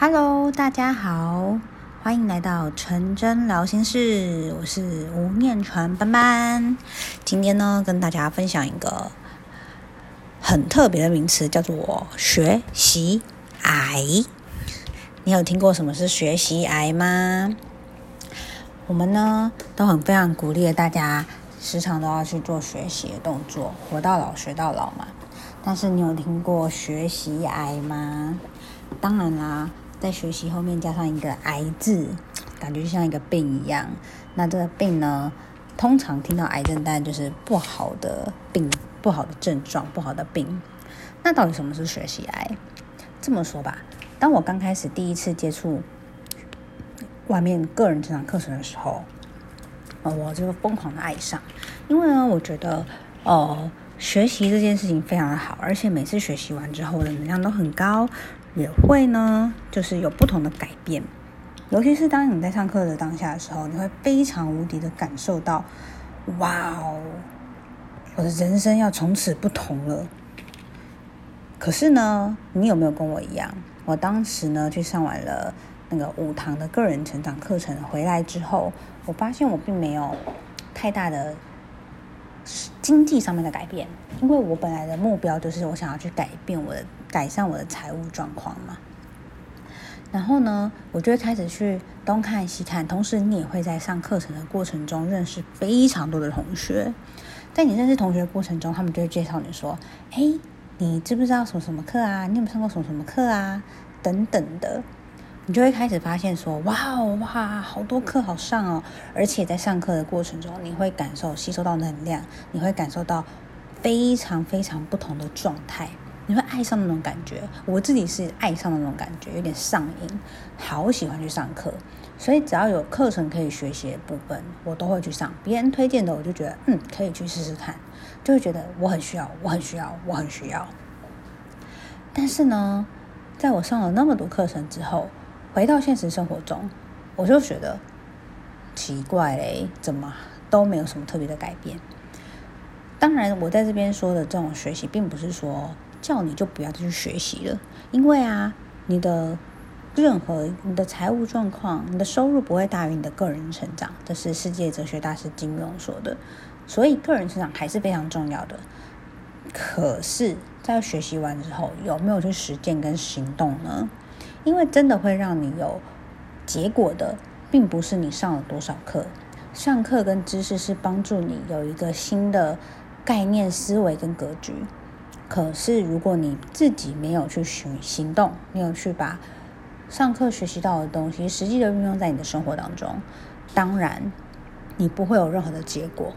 Hello，大家好，欢迎来到纯真聊心室，我是吴念传班班。今天呢，跟大家分享一个很特别的名词，叫做学习癌。你有听过什么是学习癌吗？我们呢，都很非常鼓励大家，时常都要去做学习的动作，活到老学到老嘛。但是你有听过学习癌吗？当然啦。在学习后面加上一个“癌”字，感觉就像一个病一样。那这个病呢，通常听到癌症，当然就是不好的病、不好的症状、不好的病。那到底什么是学习癌？这么说吧，当我刚开始第一次接触外面个人成长课程的时候，我就疯狂的爱上，因为呢，我觉得哦，学习这件事情非常的好，而且每次学习完之后，的能量都很高。也会呢，就是有不同的改变，尤其是当你在上课的当下的时候，你会非常无敌的感受到，哇哦，我的人生要从此不同了。可是呢，你有没有跟我一样？我当时呢去上完了那个五堂的个人成长课程，回来之后，我发现我并没有太大的经济上面的改变，因为我本来的目标就是我想要去改变我的。改善我的财务状况嘛，然后呢，我就会开始去东看西看，同时你也会在上课程的过程中认识非常多的同学。在你认识同学的过程中，他们就会介绍你说：“哎，你知不知道什么什么课啊？你有没有上过什么什么课啊？等等的。”你就会开始发现说：“哇哦，哇，好多课好上哦！”而且在上课的过程中，你会感受吸收到能量，你会感受到非常非常不同的状态。你会爱上那种感觉，我自己是爱上那种感觉，有点上瘾，好喜欢去上课。所以只要有课程可以学习的部分，我都会去上。别人推荐的，我就觉得嗯，可以去试试看，就会觉得我很需要，我很需要，我很需要。但是呢，在我上了那么多课程之后，回到现实生活中，我就觉得奇怪嘞，怎么都没有什么特别的改变？当然，我在这边说的这种学习，并不是说。叫你就不要再去学习了，因为啊，你的任何你的财务状况、你的收入不会大于你的个人成长，这是世界哲学大师金庸说的。所以个人成长还是非常重要的。可是，在学习完之后，有没有去实践跟行动呢？因为真的会让你有结果的，并不是你上了多少课，上课跟知识是帮助你有一个新的概念、思维跟格局。可是，如果你自己没有去行行动，没有去把上课学习到的东西实际的运用在你的生活当中，当然你不会有任何的结果。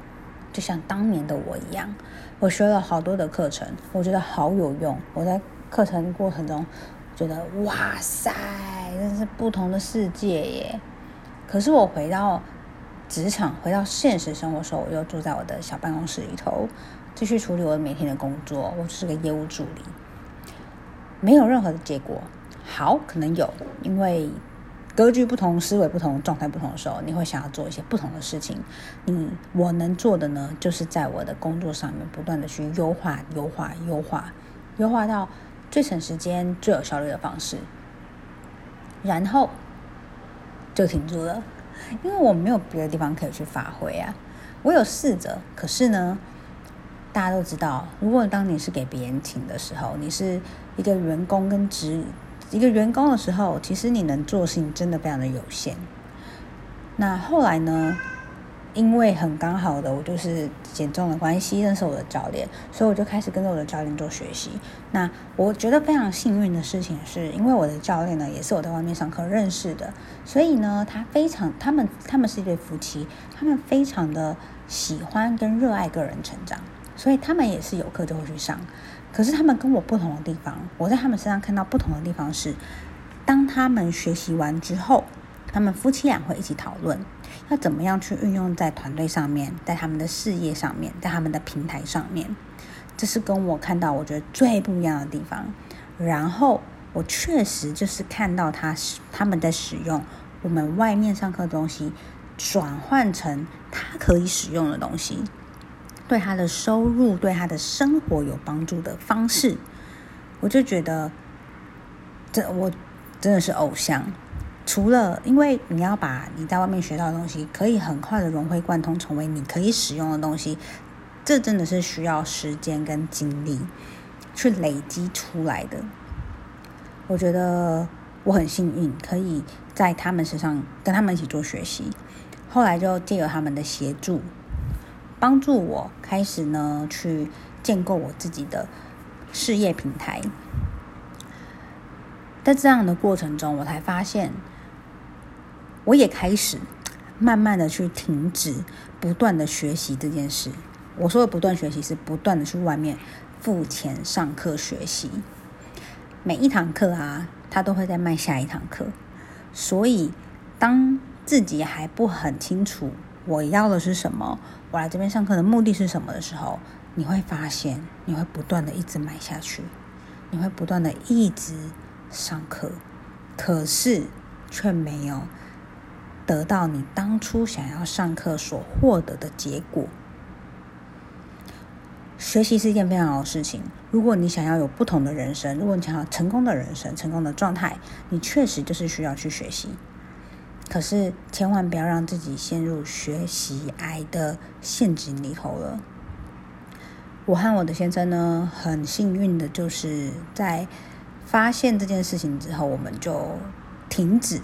就像当年的我一样，我学了好多的课程，我觉得好有用。我在课程过程中觉得哇塞，真是不同的世界耶。可是我回到职场，回到现实生活的时候，我又住在我的小办公室里头。继续处理我每天的工作，我是个业务助理，没有任何的结果。好，可能有，因为格局不同、思维不同、状态不同的时候，你会想要做一些不同的事情。你我能做的呢，就是在我的工作上面不断的去优化、优化、优化，优化到最省时间、最有效率的方式，然后就停住了，因为我没有别的地方可以去发挥啊。我有试着，可是呢。大家都知道，如果当你是给别人请的时候，你是一个员工跟职一个员工的时候，其实你能做事情真的非常的有限。那后来呢，因为很刚好的，我就是减重的关系认识我的教练，所以我就开始跟着我的教练做学习。那我觉得非常幸运的事情是，因为我的教练呢也是我在外面上课认识的，所以呢，他非常他们他们是一对夫妻，他们非常的喜欢跟热爱个人成长。所以他们也是有课就会去上，可是他们跟我不同的地方，我在他们身上看到不同的地方是，当他们学习完之后，他们夫妻俩会一起讨论，要怎么样去运用在团队上面，在他们的事业上面，在他们的平台上面，这是跟我看到我觉得最不一样的地方。然后我确实就是看到他他们在使用我们外面上课的东西，转换成他可以使用的东西。对他的收入、对他的生活有帮助的方式，我就觉得，这我真的是偶像。除了因为你要把你在外面学到的东西，可以很快的融会贯通，成为你可以使用的东西，这真的是需要时间跟精力去累积出来的。我觉得我很幸运，可以在他们身上跟他们一起做学习。后来就借由他们的协助，帮助我开始呢去建构我自己的事业平台。在这样的过程中，我才发现，我也开始慢慢的去停止不断的学习这件事。我说的不断学习，是不断的去外面付钱上课学习。每一堂课啊，他都会再卖下一堂课。所以，当自己还不很清楚我要的是什么，我来这边上课的目的是什么的时候，你会发现，你会不断的一直买下去，你会不断的一直。上课，可是却没有得到你当初想要上课所获得的结果。学习是一件非常好的事情。如果你想要有不同的人生，如果你想要成功的人生、成功的状态，你确实就是需要去学习。可是千万不要让自己陷入学习癌的陷阱里头了。我和我的先生呢，很幸运的就是在。发现这件事情之后，我们就停止，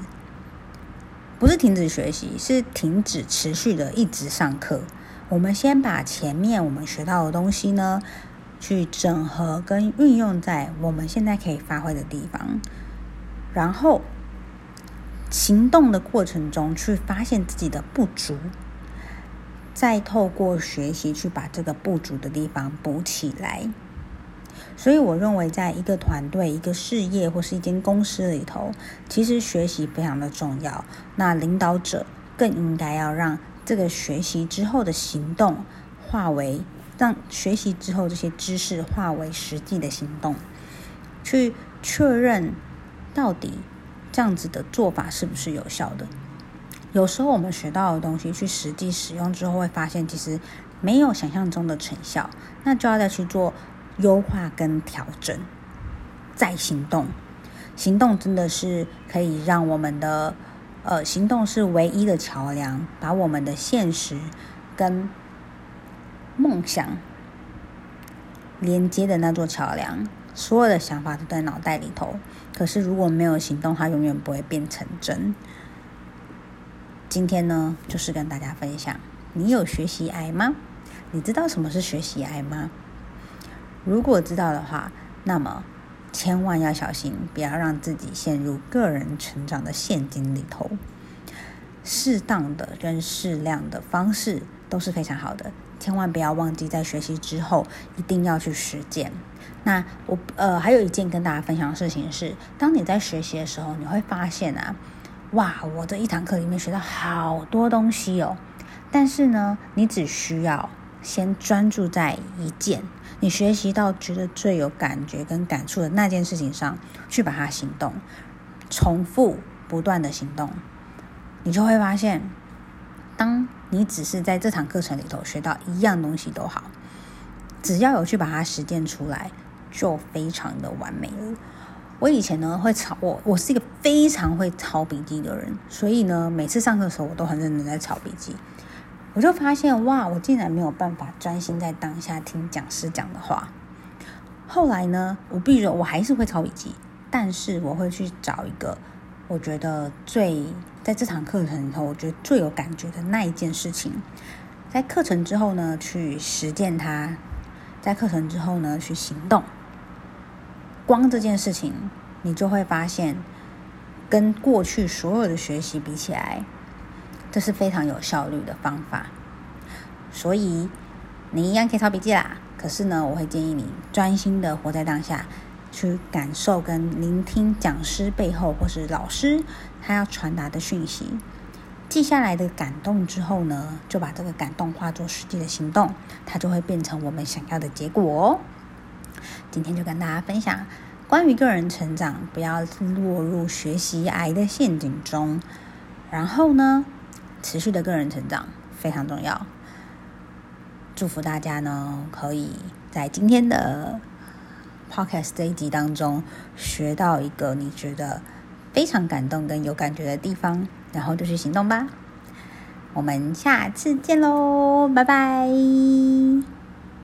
不是停止学习，是停止持续的一直上课。我们先把前面我们学到的东西呢，去整合跟运用在我们现在可以发挥的地方，然后行动的过程中去发现自己的不足，再透过学习去把这个不足的地方补起来。所以，我认为，在一个团队、一个事业或是一间公司里头，其实学习非常的重要。那领导者更应该要让这个学习之后的行动化为，让学习之后这些知识化为实际的行动，去确认到底这样子的做法是不是有效的。有时候我们学到的东西去实际使用之后，会发现其实没有想象中的成效，那就要再去做。优化跟调整，再行动。行动真的是可以让我们的，呃，行动是唯一的桥梁，把我们的现实跟梦想连接的那座桥梁。所有的想法都在脑袋里头，可是如果没有行动，它永远不会变成真。今天呢，就是跟大家分享，你有学习癌吗？你知道什么是学习癌吗？如果知道的话，那么千万要小心，不要让自己陷入个人成长的陷阱里头。适当的跟适量的方式都是非常好的，千万不要忘记在学习之后一定要去实践。那我呃还有一件跟大家分享的事情是，当你在学习的时候，你会发现啊，哇，我这一堂课里面学到好多东西哦。但是呢，你只需要先专注在一件。你学习到觉得最有感觉跟感触的那件事情上去把它行动，重复不断的行动，你就会发现，当你只是在这堂课程里头学到一样东西都好，只要有去把它实践出来，就非常的完美了。我以前呢会抄，我我是一个非常会抄笔记的人，所以呢每次上课的时候我都很认真在抄笔记。我就发现哇，我竟然没有办法专心在当下听讲师讲的话。后来呢，我必须，我还是会抄笔记，但是我会去找一个我觉得最在这堂课程里头，我觉得最有感觉的那一件事情，在课程之后呢，去实践它；在课程之后呢，去行动。光这件事情，你就会发现，跟过去所有的学习比起来。这是非常有效率的方法，所以你一样可以抄笔记啦。可是呢，我会建议你专心的活在当下，去感受跟聆听讲师背后或是老师他要传达的讯息，记下来的感动之后呢，就把这个感动化作实际的行动，它就会变成我们想要的结果哦。今天就跟大家分享关于个人成长，不要落入学习癌的陷阱中，然后呢，持续的个人成长非常重要，祝福大家呢，可以在今天的 podcast 这一集当中学到一个你觉得非常感动跟有感觉的地方，然后就去行动吧。我们下次见喽，拜拜。